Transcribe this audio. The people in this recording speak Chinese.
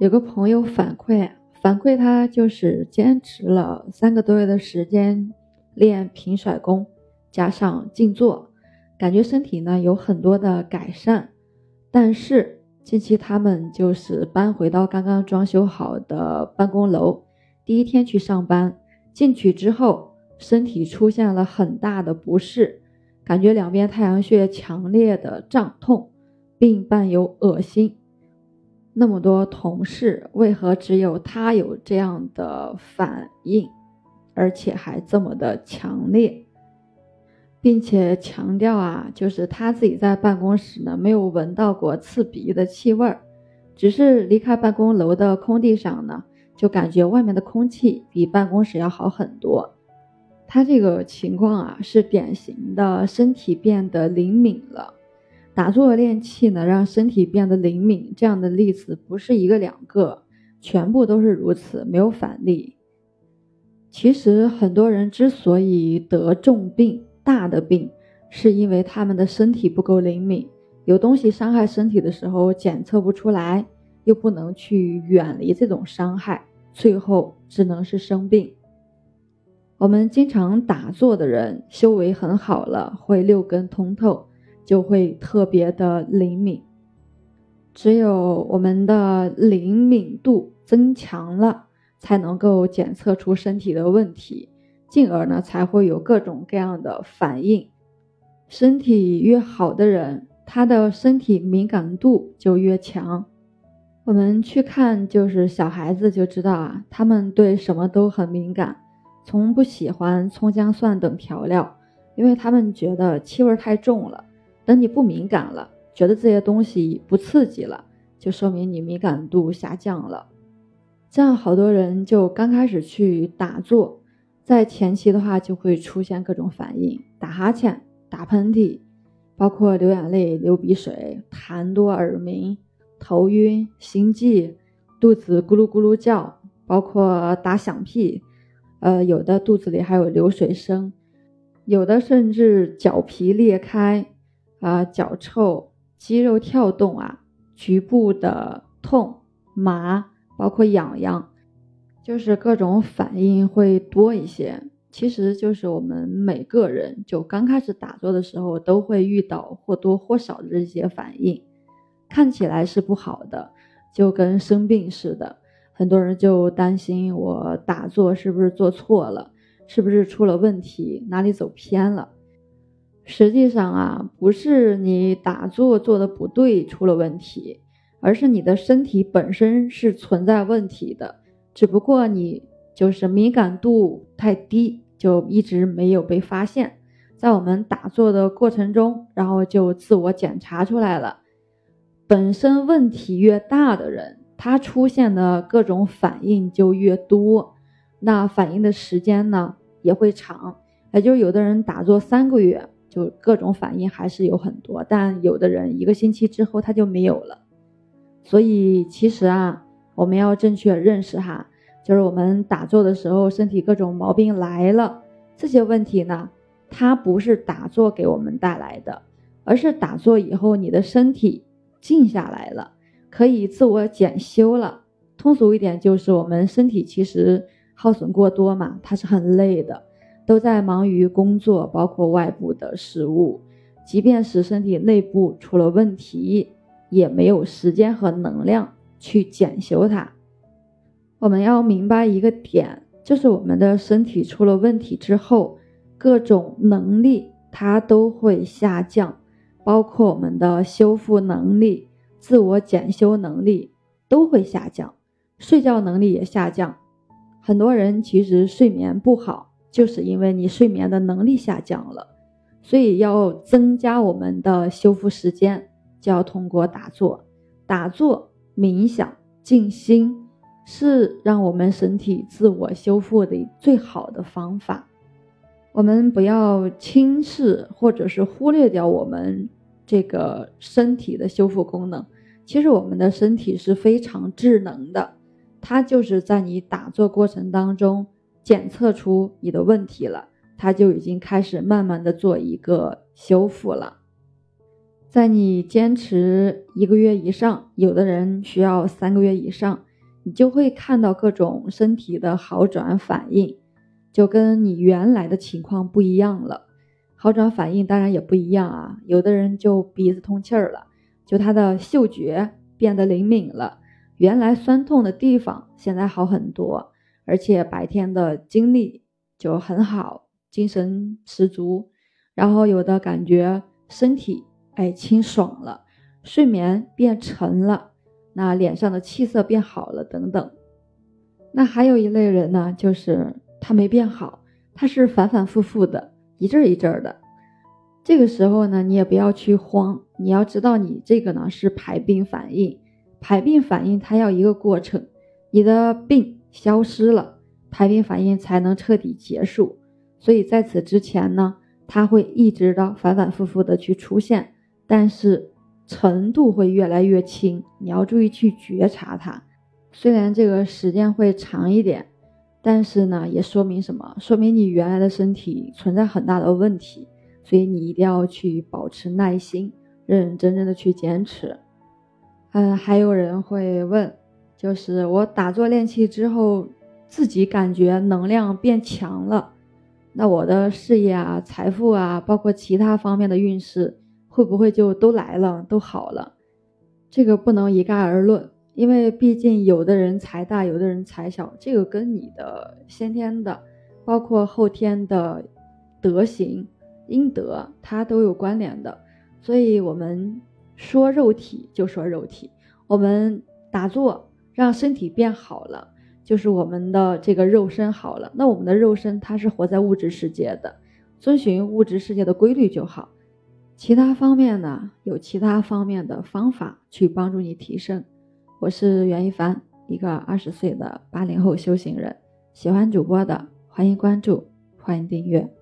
有个朋友反馈，反馈他就是坚持了三个多月的时间练平甩功，加上静坐，感觉身体呢有很多的改善。但是近期他们就是搬回到刚刚装修好的办公楼，第一天去上班，进去之后身体出现了很大的不适，感觉两边太阳穴强烈的胀痛，并伴有恶心。那么多同事，为何只有他有这样的反应，而且还这么的强烈，并且强调啊，就是他自己在办公室呢没有闻到过刺鼻的气味儿，只是离开办公楼的空地上呢，就感觉外面的空气比办公室要好很多。他这个情况啊，是典型的身体变得灵敏了。打坐练气呢，让身体变得灵敏，这样的例子不是一个两个，全部都是如此，没有反例。其实很多人之所以得重病、大的病，是因为他们的身体不够灵敏，有东西伤害身体的时候检测不出来，又不能去远离这种伤害，最后只能是生病。我们经常打坐的人，修为很好了，会六根通透。就会特别的灵敏，只有我们的灵敏度增强了，才能够检测出身体的问题，进而呢才会有各种各样的反应。身体越好的人，他的身体敏感度就越强。我们去看，就是小孩子就知道啊，他们对什么都很敏感，从不喜欢葱姜蒜等调料，因为他们觉得气味太重了。等你不敏感了，觉得这些东西不刺激了，就说明你敏感度下降了。这样好多人就刚开始去打坐，在前期的话就会出现各种反应，打哈欠、打喷嚏，包括流眼泪、流鼻水、痰多、耳鸣、头晕、心悸、肚子咕噜咕噜叫，包括打响屁，呃，有的肚子里还有流水声，有的甚至脚皮裂开。啊，脚臭、肌肉跳动啊，局部的痛、麻，包括痒痒，就是各种反应会多一些。其实就是我们每个人就刚开始打坐的时候，都会遇到或多或少的这些反应，看起来是不好的，就跟生病似的。很多人就担心我打坐是不是做错了，是不是出了问题，哪里走偏了。实际上啊，不是你打坐做的不对出了问题，而是你的身体本身是存在问题的，只不过你就是敏感度太低，就一直没有被发现。在我们打坐的过程中，然后就自我检查出来了。本身问题越大的人，他出现的各种反应就越多，那反应的时间呢也会长。也就有的人打坐三个月。就各种反应还是有很多，但有的人一个星期之后他就没有了。所以其实啊，我们要正确认识哈，就是我们打坐的时候身体各种毛病来了，这些问题呢，它不是打坐给我们带来的，而是打坐以后你的身体静下来了，可以自我检修了。通俗一点就是我们身体其实耗损过多嘛，它是很累的。都在忙于工作，包括外部的事物，即便是身体内部出了问题，也没有时间和能量去检修它。我们要明白一个点，就是我们的身体出了问题之后，各种能力它都会下降，包括我们的修复能力、自我检修能力都会下降，睡觉能力也下降。很多人其实睡眠不好。就是因为你睡眠的能力下降了，所以要增加我们的修复时间，就要通过打坐、打坐、冥想、静心，是让我们身体自我修复的最好的方法。我们不要轻视或者是忽略掉我们这个身体的修复功能。其实我们的身体是非常智能的，它就是在你打坐过程当中。检测出你的问题了，他就已经开始慢慢的做一个修复了。在你坚持一个月以上，有的人需要三个月以上，你就会看到各种身体的好转反应，就跟你原来的情况不一样了。好转反应当然也不一样啊，有的人就鼻子通气儿了，就他的嗅觉变得灵敏了，原来酸痛的地方现在好很多，而且白天的精力就很好，精神十足。然后有的感觉身体哎清爽了，睡眠变沉了，那脸上的气色变好了等等。那还有一类人呢，就是他没变好，他是反反复复的。一阵一阵的，这个时候呢，你也不要去慌，你要知道你这个呢是排病反应，排病反应它要一个过程，你的病消失了，排病反应才能彻底结束。所以在此之前呢，它会一直的反反复复的去出现，但是程度会越来越轻，你要注意去觉察它。虽然这个时间会长一点。但是呢，也说明什么？说明你原来的身体存在很大的问题，所以你一定要去保持耐心，认认真真的去坚持。嗯，还有人会问，就是我打坐练气之后，自己感觉能量变强了，那我的事业啊、财富啊，包括其他方面的运势，会不会就都来了、都好了？这个不能一概而论。因为毕竟有的人财大，有的人财小，这个跟你的先天的，包括后天的德行、阴德，它都有关联的。所以，我们说肉体就说肉体，我们打坐让身体变好了，就是我们的这个肉身好了。那我们的肉身它是活在物质世界的，遵循物质世界的规律就好。其他方面呢，有其他方面的方法去帮助你提升。我是袁一凡，一个二十岁的八零后修行人。喜欢主播的，欢迎关注，欢迎订阅。